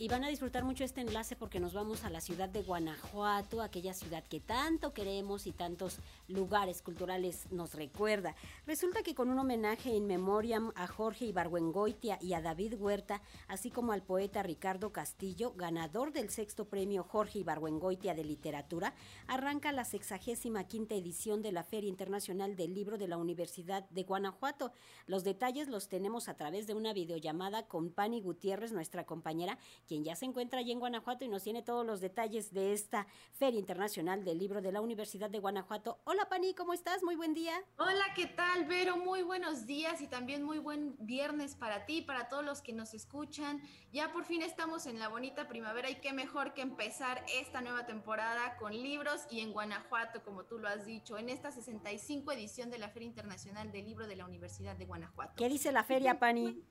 Y van a disfrutar mucho este enlace porque nos vamos a la ciudad de Guanajuato, aquella ciudad que tanto queremos y tantos lugares culturales nos recuerda. Resulta que con un homenaje in memoriam a Jorge Ibargüengoitia y a David Huerta, así como al poeta Ricardo Castillo, ganador del sexto premio Jorge Ibargüengoitia de Literatura, arranca la sexagésima quinta edición de la Feria Internacional del Libro de la Universidad de Guanajuato. Los detalles los tenemos a través de una videollamada con Pani Gutiérrez, nuestra compañera, quien ya se encuentra allí en Guanajuato y nos tiene todos los detalles de esta Feria Internacional del Libro de la Universidad de Guanajuato. Hola Pani, ¿cómo estás? Muy buen día. Hola, ¿qué tal, Vero? Muy buenos días y también muy buen viernes para ti, para todos los que nos escuchan. Ya por fin estamos en la bonita primavera y qué mejor que empezar esta nueva temporada con libros y en Guanajuato, como tú lo has dicho, en esta 65 edición de la Feria Internacional del Libro de la Universidad de Guanajuato. ¿Qué dice la feria, Pani?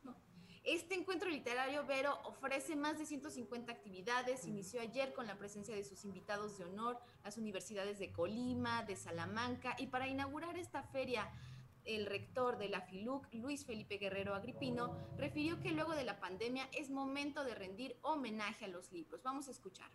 Este encuentro literario, Vero, ofrece más de 150 actividades. Inició ayer con la presencia de sus invitados de honor, las universidades de Colima, de Salamanca, y para inaugurar esta feria, el rector de la FILUC, Luis Felipe Guerrero Agripino, refirió que luego de la pandemia es momento de rendir homenaje a los libros. Vamos a escuchar.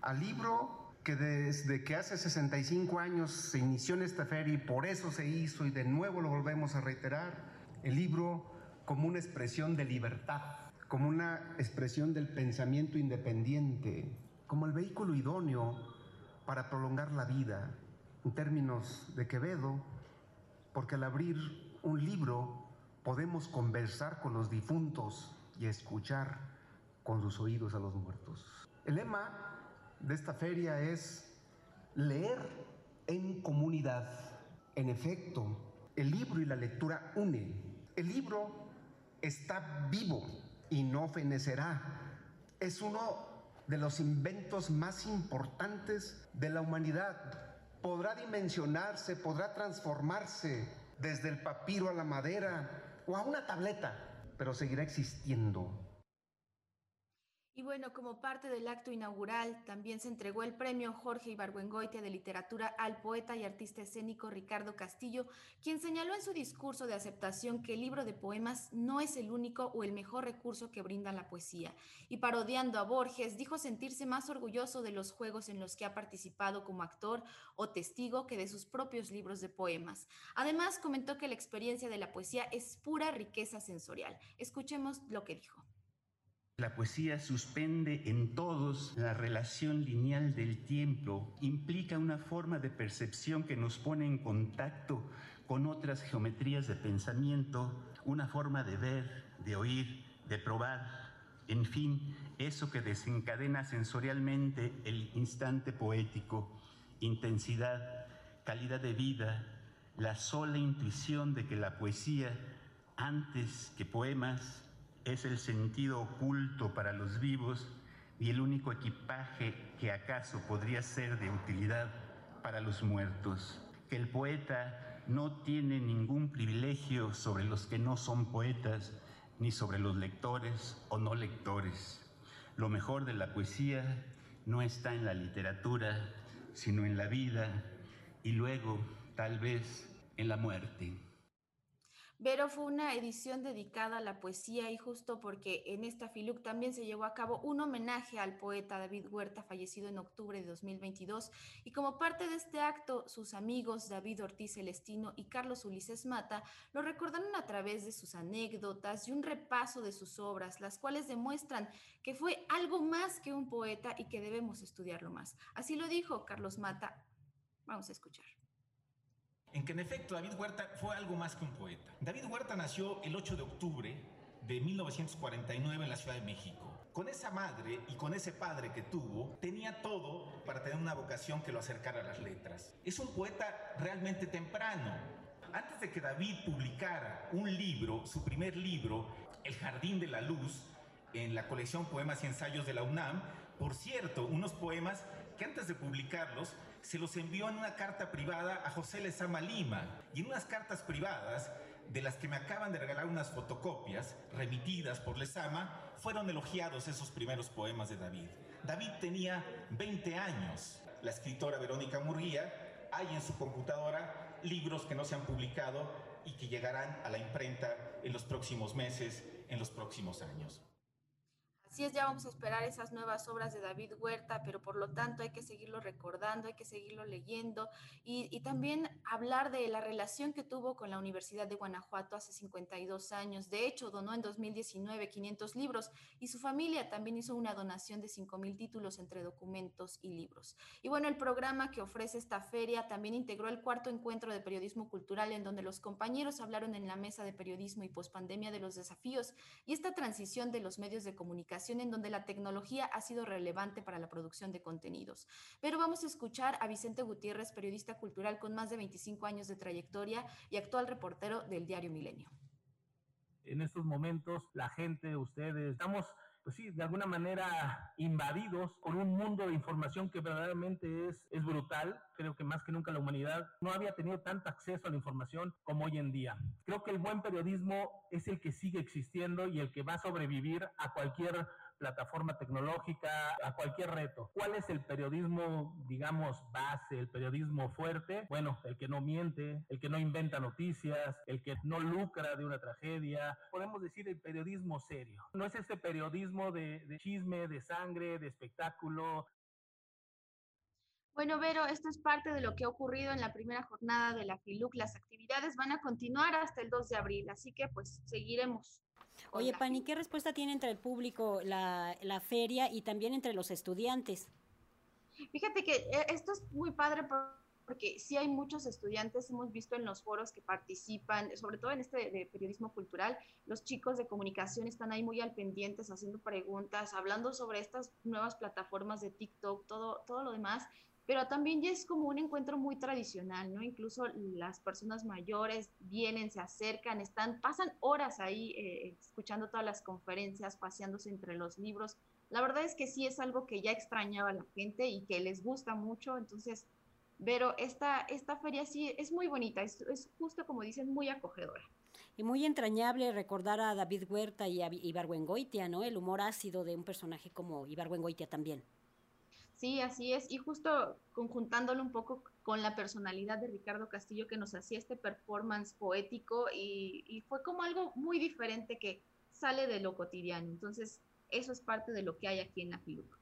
Al libro que desde que hace 65 años se inició en esta feria y por eso se hizo y de nuevo lo volvemos a reiterar, el libro como una expresión de libertad, como una expresión del pensamiento independiente, como el vehículo idóneo para prolongar la vida, en términos de Quevedo, porque al abrir un libro podemos conversar con los difuntos y escuchar con sus oídos a los muertos. El lema de esta feria es leer en comunidad. En efecto, el libro y la lectura unen. El libro está vivo y no fenecerá. Es uno de los inventos más importantes de la humanidad. Podrá dimensionarse, podrá transformarse desde el papiro a la madera o a una tableta, pero seguirá existiendo y bueno, como parte del acto inaugural, también se entregó el premio Jorge Ibargüengoitia de Literatura al poeta y artista escénico Ricardo Castillo, quien señaló en su discurso de aceptación que el libro de poemas no es el único o el mejor recurso que brinda la poesía. Y parodiando a Borges, dijo sentirse más orgulloso de los juegos en los que ha participado como actor o testigo que de sus propios libros de poemas. Además, comentó que la experiencia de la poesía es pura riqueza sensorial. Escuchemos lo que dijo. La poesía suspende en todos la relación lineal del tiempo, implica una forma de percepción que nos pone en contacto con otras geometrías de pensamiento, una forma de ver, de oír, de probar, en fin, eso que desencadena sensorialmente el instante poético, intensidad, calidad de vida, la sola intuición de que la poesía, antes que poemas, es el sentido oculto para los vivos y el único equipaje que acaso podría ser de utilidad para los muertos. Que el poeta no tiene ningún privilegio sobre los que no son poetas, ni sobre los lectores o no lectores. Lo mejor de la poesía no está en la literatura, sino en la vida y luego, tal vez, en la muerte. Vero fue una edición dedicada a la poesía y justo porque en esta FILUC también se llevó a cabo un homenaje al poeta David Huerta, fallecido en octubre de 2022. Y como parte de este acto, sus amigos David Ortiz Celestino y Carlos Ulises Mata lo recordaron a través de sus anécdotas y un repaso de sus obras, las cuales demuestran que fue algo más que un poeta y que debemos estudiarlo más. Así lo dijo Carlos Mata. Vamos a escuchar en que en efecto David Huerta fue algo más que un poeta. David Huerta nació el 8 de octubre de 1949 en la Ciudad de México. Con esa madre y con ese padre que tuvo, tenía todo para tener una vocación que lo acercara a las letras. Es un poeta realmente temprano. Antes de que David publicara un libro, su primer libro, El Jardín de la Luz, en la colección Poemas y Ensayos de la UNAM, por cierto, unos poemas que antes de publicarlos se los envió en una carta privada a José Lezama Lima. Y en unas cartas privadas, de las que me acaban de regalar unas fotocopias remitidas por Lezama, fueron elogiados esos primeros poemas de David. David tenía 20 años. La escritora Verónica Murguía hay en su computadora libros que no se han publicado y que llegarán a la imprenta en los próximos meses, en los próximos años. Así es, ya vamos a esperar esas nuevas obras de David Huerta, pero por lo tanto hay que seguirlo recordando, hay que seguirlo leyendo y, y, también hablar de la relación que tuvo con la Universidad de Guanajuato hace 52 años. De hecho, donó en 2019 500 libros y su familia también hizo una donación de 5 mil títulos entre documentos y libros. Y bueno, el programa que ofrece esta feria también integró el cuarto encuentro de periodismo cultural en donde los compañeros hablaron en la mesa de periodismo y pospandemia de los desafíos y esta transición de los medios de comunicación en donde la tecnología ha sido relevante para la producción de contenidos. Pero vamos a escuchar a Vicente Gutiérrez, periodista cultural con más de 25 años de trayectoria y actual reportero del diario Milenio. En estos momentos, la gente, ustedes, estamos pues sí, de alguna manera invadidos por un mundo de información que verdaderamente es, es brutal. Creo que más que nunca la humanidad no había tenido tanto acceso a la información como hoy en día. Creo que el buen periodismo es el que sigue existiendo y el que va a sobrevivir a cualquier plataforma tecnológica, a cualquier reto. ¿Cuál es el periodismo, digamos, base, el periodismo fuerte? Bueno, el que no miente, el que no inventa noticias, el que no lucra de una tragedia. Podemos decir el periodismo serio. No es este periodismo de, chisme, de sangre, de espectáculo, bueno, Vero, esto es parte de lo que ha ocurrido en la primera jornada de la FILUC. Las actividades van a continuar hasta el 2 de abril, así que pues seguiremos Oye, Pani, ¿qué respuesta tiene entre el público la, la feria y también entre los estudiantes? Fíjate que eh, esto es muy padre porque sí hay muchos estudiantes, hemos visto en los foros que participan, sobre todo en este de periodismo cultural, los chicos de comunicación están ahí muy al pendientes, haciendo preguntas, hablando sobre estas nuevas plataformas de TikTok, todo, todo lo demás pero también ya es como un encuentro muy tradicional, ¿no? Incluso las personas mayores vienen, se acercan, están, pasan horas ahí eh, escuchando todas las conferencias, paseándose entre los libros. La verdad es que sí es algo que ya extrañaba la gente y que les gusta mucho, entonces, pero esta, esta feria sí es muy bonita, es, es justo como dicen, muy acogedora. Y muy entrañable recordar a David Huerta y a Ibargüengoitia, ¿no? El humor ácido de un personaje como Ibargüengoitia también. Sí, así es. Y justo conjuntándolo un poco con la personalidad de Ricardo Castillo que nos hacía este performance poético y, fue como algo muy diferente que sale de lo cotidiano. Entonces, eso es parte de lo que hay aquí en la FILUC.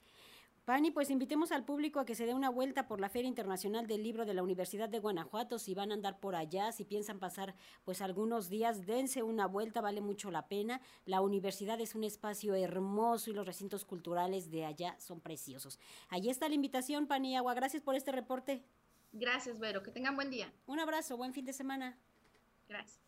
Pani, pues invitemos al público a que se dé una vuelta por la Feria Internacional del Libro de la Universidad de Guanajuato. Si van a andar por allá, si piensan pasar pues algunos días, dense una vuelta, vale mucho la pena. La universidad es un espacio hermoso y los recintos culturales de allá son preciosos. Allí está la invitación, Pani Agua. Gracias por este reporte. Gracias, Vero. Que tengan buen día. Un abrazo, buen fin de semana. Gracias.